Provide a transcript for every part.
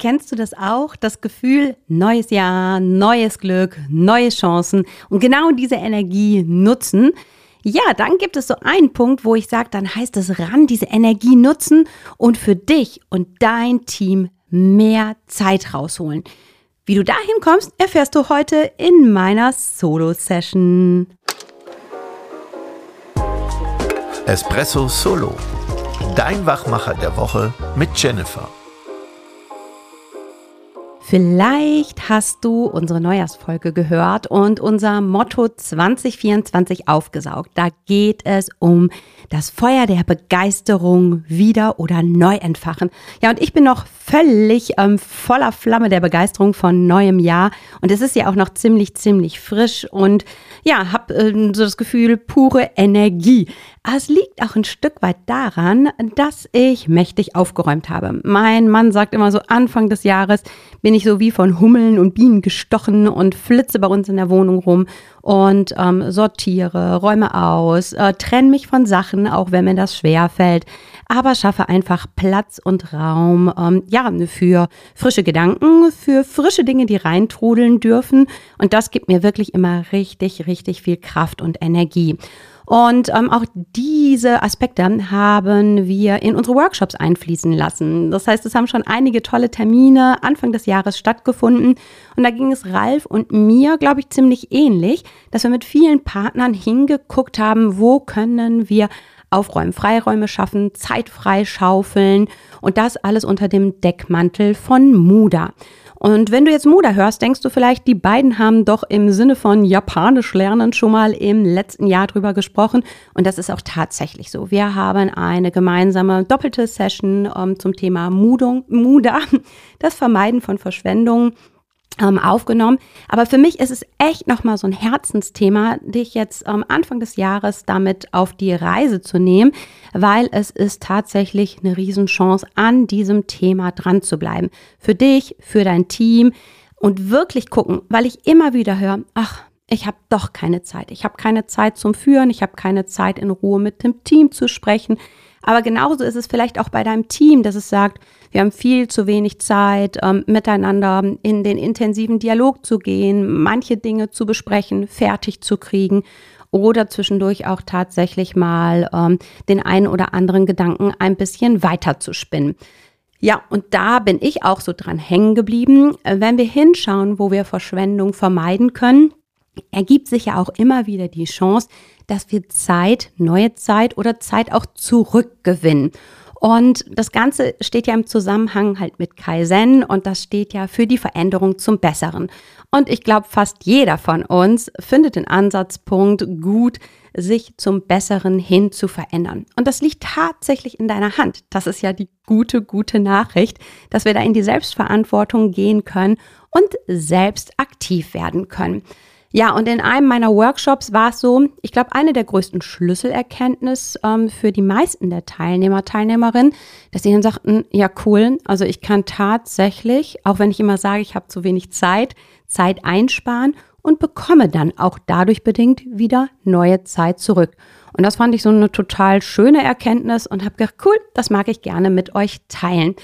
Kennst du das auch? Das Gefühl, neues Jahr, neues Glück, neue Chancen und genau diese Energie nutzen. Ja, dann gibt es so einen Punkt, wo ich sage, dann heißt es ran, diese Energie nutzen und für dich und dein Team mehr Zeit rausholen. Wie du dahin kommst, erfährst du heute in meiner Solo-Session. Espresso Solo, dein Wachmacher der Woche mit Jennifer. Vielleicht hast du unsere Neujahrsfolge gehört und unser Motto 2024 aufgesaugt. Da geht es um das Feuer der Begeisterung wieder oder neu entfachen. Ja, und ich bin noch völlig ähm, voller Flamme der Begeisterung von neuem Jahr. Und es ist ja auch noch ziemlich, ziemlich frisch und ja, habe äh, so das Gefühl, pure Energie. Es liegt auch ein Stück weit daran, dass ich mächtig aufgeräumt habe. Mein Mann sagt immer so, Anfang des Jahres bin ich so wie von Hummeln und Bienen gestochen und flitze bei uns in der Wohnung rum und ähm, sortiere, räume aus, äh, trenne mich von Sachen, auch wenn mir das schwer fällt, aber schaffe einfach Platz und Raum, ähm, ja, für frische Gedanken, für frische Dinge, die reintrudeln dürfen. Und das gibt mir wirklich immer richtig, richtig viel Kraft und Energie. Und ähm, auch diese Aspekte haben wir in unsere Workshops einfließen lassen. Das heißt, es haben schon einige tolle Termine Anfang des Jahres stattgefunden. Und da ging es Ralf und mir, glaube ich, ziemlich ähnlich, dass wir mit vielen Partnern hingeguckt haben, wo können wir aufräumen, Freiräume schaffen, Zeit freischaufeln und das alles unter dem Deckmantel von Muda. Und wenn du jetzt Muda hörst, denkst du vielleicht, die beiden haben doch im Sinne von Japanisch lernen schon mal im letzten Jahr drüber gesprochen. Und das ist auch tatsächlich so. Wir haben eine gemeinsame doppelte Session ähm, zum Thema Mudung, Muda, das Vermeiden von Verschwendung ähm, aufgenommen. Aber für mich ist es echt nochmal so ein Herzensthema, dich jetzt ähm, Anfang des Jahres damit auf die Reise zu nehmen, weil es ist tatsächlich eine Riesenchance, an diesem Thema dran zu bleiben. Für dich, für dein Team und wirklich gucken, weil ich immer wieder höre, ach, ich habe doch keine Zeit. Ich habe keine Zeit zum Führen, ich habe keine Zeit in Ruhe mit dem Team zu sprechen. Aber genauso ist es vielleicht auch bei deinem Team, dass es sagt, wir haben viel zu wenig Zeit, ähm, miteinander in den intensiven Dialog zu gehen, manche Dinge zu besprechen, fertig zu kriegen oder zwischendurch auch tatsächlich mal ähm, den einen oder anderen Gedanken ein bisschen weiter zu spinnen. Ja, und da bin ich auch so dran hängen geblieben. Wenn wir hinschauen, wo wir Verschwendung vermeiden können, ergibt sich ja auch immer wieder die Chance, dass wir Zeit, neue Zeit oder Zeit auch zurückgewinnen. Und das Ganze steht ja im Zusammenhang halt mit Kaizen und das steht ja für die Veränderung zum Besseren. Und ich glaube, fast jeder von uns findet den Ansatzpunkt gut, sich zum Besseren hin zu verändern. Und das liegt tatsächlich in deiner Hand. Das ist ja die gute, gute Nachricht, dass wir da in die Selbstverantwortung gehen können und selbst aktiv werden können. Ja, und in einem meiner Workshops war es so, ich glaube, eine der größten Schlüsselerkenntnisse ähm, für die meisten der Teilnehmer, Teilnehmerinnen, dass sie dann sagten, ja cool, also ich kann tatsächlich, auch wenn ich immer sage, ich habe zu wenig Zeit, Zeit einsparen und bekomme dann auch dadurch bedingt wieder neue Zeit zurück. Und das fand ich so eine total schöne Erkenntnis und habe gedacht, cool, das mag ich gerne mit euch teilen.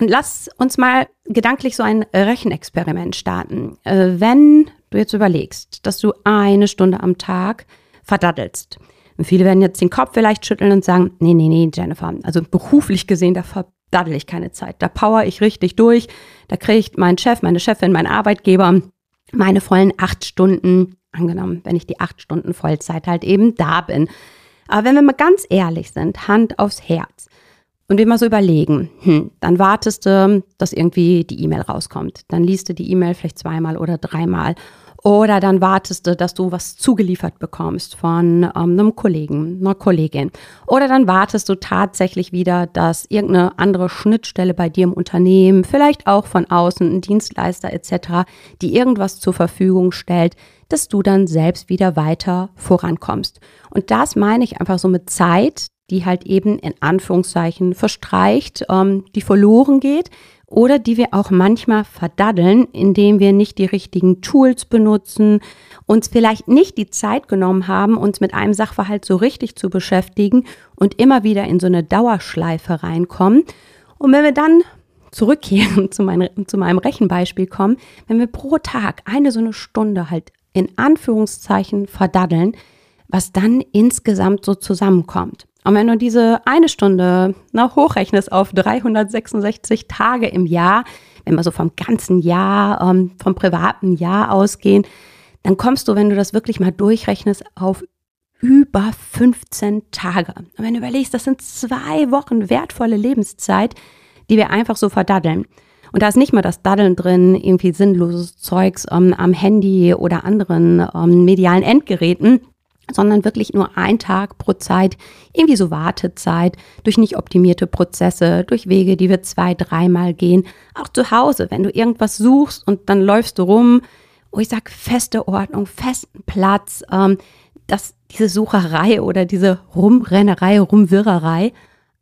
Und lass uns mal gedanklich so ein Rechenexperiment starten. Äh, wenn du jetzt überlegst, dass du eine Stunde am Tag verdaddelst. Und viele werden jetzt den Kopf vielleicht schütteln und sagen, nee, nee, nee, Jennifer, also beruflich gesehen, da verdaddel ich keine Zeit. Da power ich richtig durch. Da kriegt mein Chef, meine Chefin, mein Arbeitgeber meine vollen acht Stunden, angenommen, wenn ich die acht Stunden Vollzeit halt eben da bin. Aber wenn wir mal ganz ehrlich sind, Hand aufs Herz, und wir mal so überlegen, hm, dann wartest du, dass irgendwie die E-Mail rauskommt. Dann liest du die E-Mail vielleicht zweimal oder dreimal. Oder dann wartest du, dass du was zugeliefert bekommst von ähm, einem Kollegen, einer Kollegin. Oder dann wartest du tatsächlich wieder, dass irgendeine andere Schnittstelle bei dir im Unternehmen, vielleicht auch von außen, ein Dienstleister etc., die irgendwas zur Verfügung stellt, dass du dann selbst wieder weiter vorankommst. Und das meine ich einfach so mit Zeit, die halt eben in Anführungszeichen verstreicht, ähm, die verloren geht oder die wir auch manchmal verdaddeln, indem wir nicht die richtigen Tools benutzen, uns vielleicht nicht die Zeit genommen haben, uns mit einem Sachverhalt so richtig zu beschäftigen und immer wieder in so eine Dauerschleife reinkommen. Und wenn wir dann zurückkehren zu, mein, zu meinem Rechenbeispiel kommen, wenn wir pro Tag eine so eine Stunde halt in Anführungszeichen verdaddeln, was dann insgesamt so zusammenkommt. Und wenn du diese eine Stunde na, hochrechnest auf 366 Tage im Jahr, wenn wir so vom ganzen Jahr, ähm, vom privaten Jahr ausgehen, dann kommst du, wenn du das wirklich mal durchrechnest, auf über 15 Tage. Und wenn du überlegst, das sind zwei Wochen wertvolle Lebenszeit, die wir einfach so verdaddeln. Und da ist nicht mal das Daddeln drin, irgendwie sinnloses Zeugs ähm, am Handy oder anderen ähm, medialen Endgeräten, sondern wirklich nur ein Tag pro Zeit, irgendwie so Wartezeit, durch nicht optimierte Prozesse, durch Wege, die wir zwei, dreimal gehen. Auch zu Hause, wenn du irgendwas suchst und dann läufst du rum, wo ich sage, feste Ordnung, festen Platz, ähm, dass diese Sucherei oder diese Rumrennerei, Rumwirrerei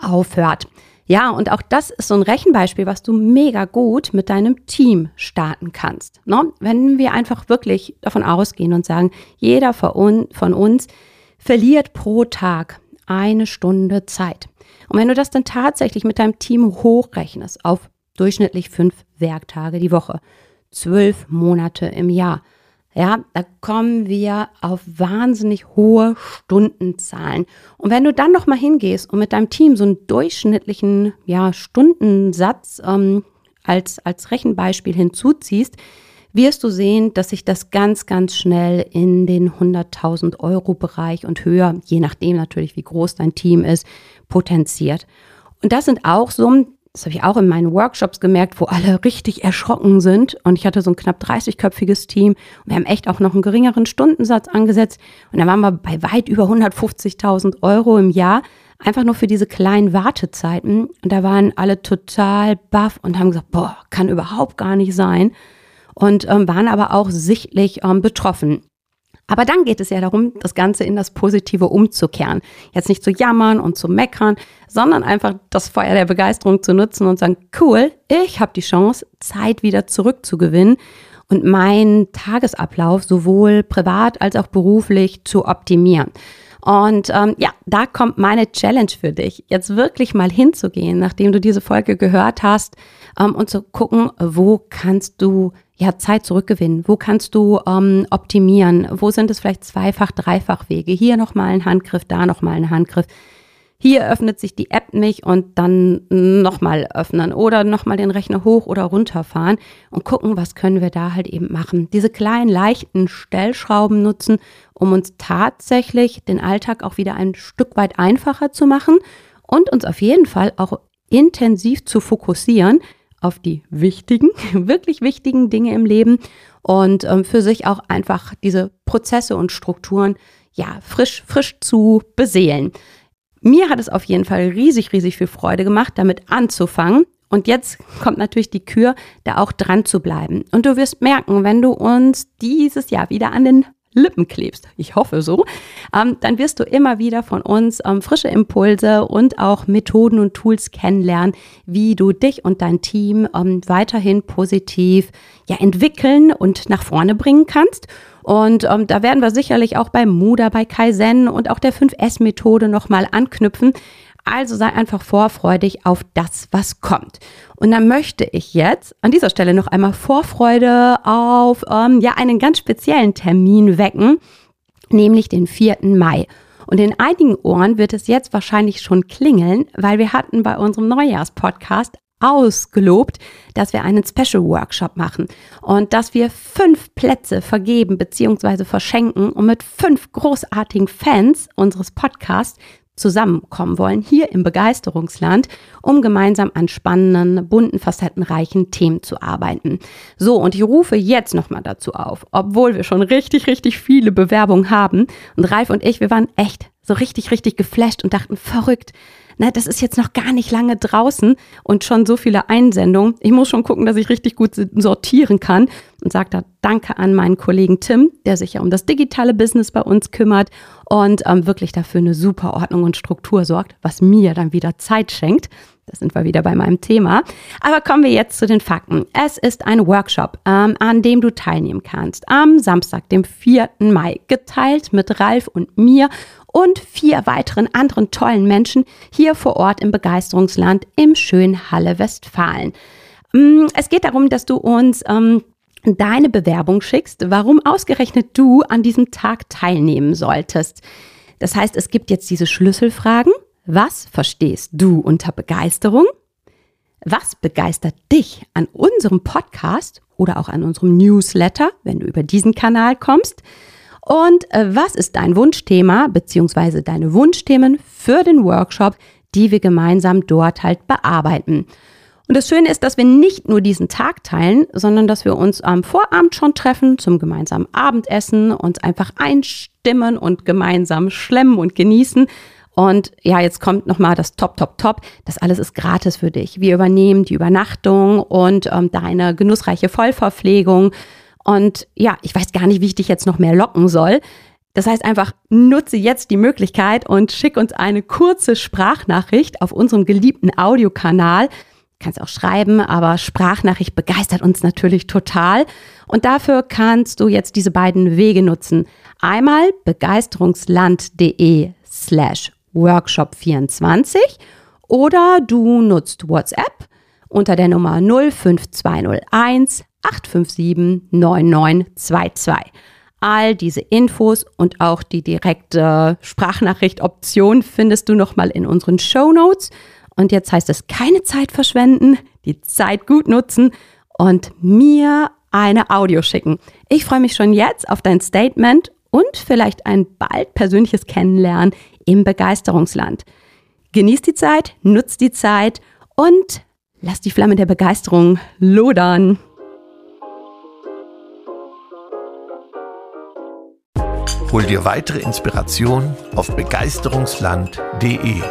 aufhört. Ja, und auch das ist so ein Rechenbeispiel, was du mega gut mit deinem Team starten kannst. Ne? Wenn wir einfach wirklich davon ausgehen und sagen, jeder von uns verliert pro Tag eine Stunde Zeit. Und wenn du das dann tatsächlich mit deinem Team hochrechnest auf durchschnittlich fünf Werktage die Woche, zwölf Monate im Jahr, ja, da kommen wir auf wahnsinnig hohe Stundenzahlen. Und wenn du dann noch mal hingehst und mit deinem Team so einen durchschnittlichen ja, Stundensatz ähm, als, als Rechenbeispiel hinzuziehst, wirst du sehen, dass sich das ganz, ganz schnell in den 100.000 Euro Bereich und höher, je nachdem natürlich, wie groß dein Team ist, potenziert. Und das sind auch Summen, das habe ich auch in meinen Workshops gemerkt, wo alle richtig erschrocken sind. Und ich hatte so ein knapp 30-köpfiges Team. Und wir haben echt auch noch einen geringeren Stundensatz angesetzt. Und dann waren wir bei weit über 150.000 Euro im Jahr. Einfach nur für diese kleinen Wartezeiten. Und da waren alle total baff und haben gesagt, boah, kann überhaupt gar nicht sein. Und ähm, waren aber auch sichtlich ähm, betroffen. Aber dann geht es ja darum, das Ganze in das Positive umzukehren. Jetzt nicht zu jammern und zu meckern, sondern einfach das Feuer der Begeisterung zu nutzen und sagen, cool, ich habe die Chance, Zeit wieder zurückzugewinnen und meinen Tagesablauf sowohl privat als auch beruflich zu optimieren. Und ähm, ja, da kommt meine Challenge für dich, jetzt wirklich mal hinzugehen, nachdem du diese Folge gehört hast ähm, und zu gucken, wo kannst du ja, Zeit zurückgewinnen? Wo kannst du ähm, optimieren? Wo sind es vielleicht zweifach, dreifach Wege? Hier nochmal ein Handgriff, da nochmal ein Handgriff. Hier öffnet sich die App nicht und dann nochmal öffnen oder nochmal den Rechner hoch oder runter fahren und gucken, was können wir da halt eben machen. Diese kleinen, leichten Stellschrauben nutzen, um uns tatsächlich den Alltag auch wieder ein Stück weit einfacher zu machen und uns auf jeden Fall auch intensiv zu fokussieren, auf die wichtigen, wirklich wichtigen Dinge im Leben und ähm, für sich auch einfach diese Prozesse und Strukturen ja frisch, frisch zu beseelen. Mir hat es auf jeden Fall riesig, riesig viel Freude gemacht, damit anzufangen. Und jetzt kommt natürlich die Kür, da auch dran zu bleiben. Und du wirst merken, wenn du uns dieses Jahr wieder an den Lippen klebst, ich hoffe so, ähm, dann wirst du immer wieder von uns ähm, frische Impulse und auch Methoden und Tools kennenlernen, wie du dich und dein Team ähm, weiterhin positiv ja, entwickeln und nach vorne bringen kannst. Und ähm, da werden wir sicherlich auch bei Muda, bei Kaizen und auch der 5S-Methode nochmal anknüpfen. Also sei einfach vorfreudig auf das, was kommt. Und dann möchte ich jetzt an dieser Stelle noch einmal Vorfreude auf ähm, ja, einen ganz speziellen Termin wecken, nämlich den 4. Mai. Und in einigen Ohren wird es jetzt wahrscheinlich schon klingeln, weil wir hatten bei unserem Neujahrspodcast ausgelobt, dass wir einen Special Workshop machen und dass wir fünf Plätze vergeben bzw. verschenken und mit fünf großartigen Fans unseres Podcasts zusammenkommen wollen, hier im Begeisterungsland, um gemeinsam an spannenden, bunten, facettenreichen Themen zu arbeiten. So, und ich rufe jetzt nochmal dazu auf, obwohl wir schon richtig, richtig viele Bewerbungen haben. Und Ralf und ich, wir waren echt so richtig, richtig geflasht und dachten, verrückt, na, das ist jetzt noch gar nicht lange draußen und schon so viele Einsendungen. Ich muss schon gucken, dass ich richtig gut sortieren kann und sage da Danke an meinen Kollegen Tim, der sich ja um das digitale Business bei uns kümmert und ähm, wirklich dafür eine super Ordnung und Struktur sorgt, was mir dann wieder Zeit schenkt. Da sind wir wieder bei meinem Thema. Aber kommen wir jetzt zu den Fakten. Es ist ein Workshop, ähm, an dem du teilnehmen kannst. Am Samstag, dem 4. Mai, geteilt mit Ralf und mir und vier weiteren anderen tollen Menschen hier vor Ort im Begeisterungsland im schönen Halle Westfalen. Mm, es geht darum, dass du uns ähm, deine Bewerbung schickst, warum ausgerechnet du an diesem Tag teilnehmen solltest. Das heißt, es gibt jetzt diese Schlüsselfragen. Was verstehst du unter Begeisterung? Was begeistert dich an unserem Podcast oder auch an unserem Newsletter, wenn du über diesen Kanal kommst? Und äh, was ist dein Wunschthema bzw. deine Wunschthemen für den Workshop, die wir gemeinsam dort halt bearbeiten? Und das Schöne ist, dass wir nicht nur diesen Tag teilen, sondern dass wir uns am Vorabend schon treffen zum gemeinsamen Abendessen, uns einfach einstimmen und gemeinsam schlemmen und genießen. Und ja, jetzt kommt nochmal das Top, Top, Top. Das alles ist gratis für dich. Wir übernehmen die Übernachtung und ähm, deine genussreiche Vollverpflegung. Und ja, ich weiß gar nicht, wie ich dich jetzt noch mehr locken soll. Das heißt einfach, nutze jetzt die Möglichkeit und schick uns eine kurze Sprachnachricht auf unserem geliebten Audiokanal kannst auch schreiben, aber Sprachnachricht begeistert uns natürlich total. Und dafür kannst du jetzt diese beiden Wege nutzen. Einmal begeisterungsland.de slash workshop 24 oder du nutzt WhatsApp unter der Nummer 05201 857 9922. All diese Infos und auch die direkte Sprachnachricht-Option findest du nochmal in unseren Show Notes. Und jetzt heißt es keine Zeit verschwenden, die Zeit gut nutzen und mir eine Audio schicken. Ich freue mich schon jetzt auf dein Statement und vielleicht ein bald persönliches Kennenlernen im Begeisterungsland. Genieß die Zeit, nutz die Zeit und lass die Flamme der Begeisterung lodern. Hol dir weitere Inspiration auf begeisterungsland.de.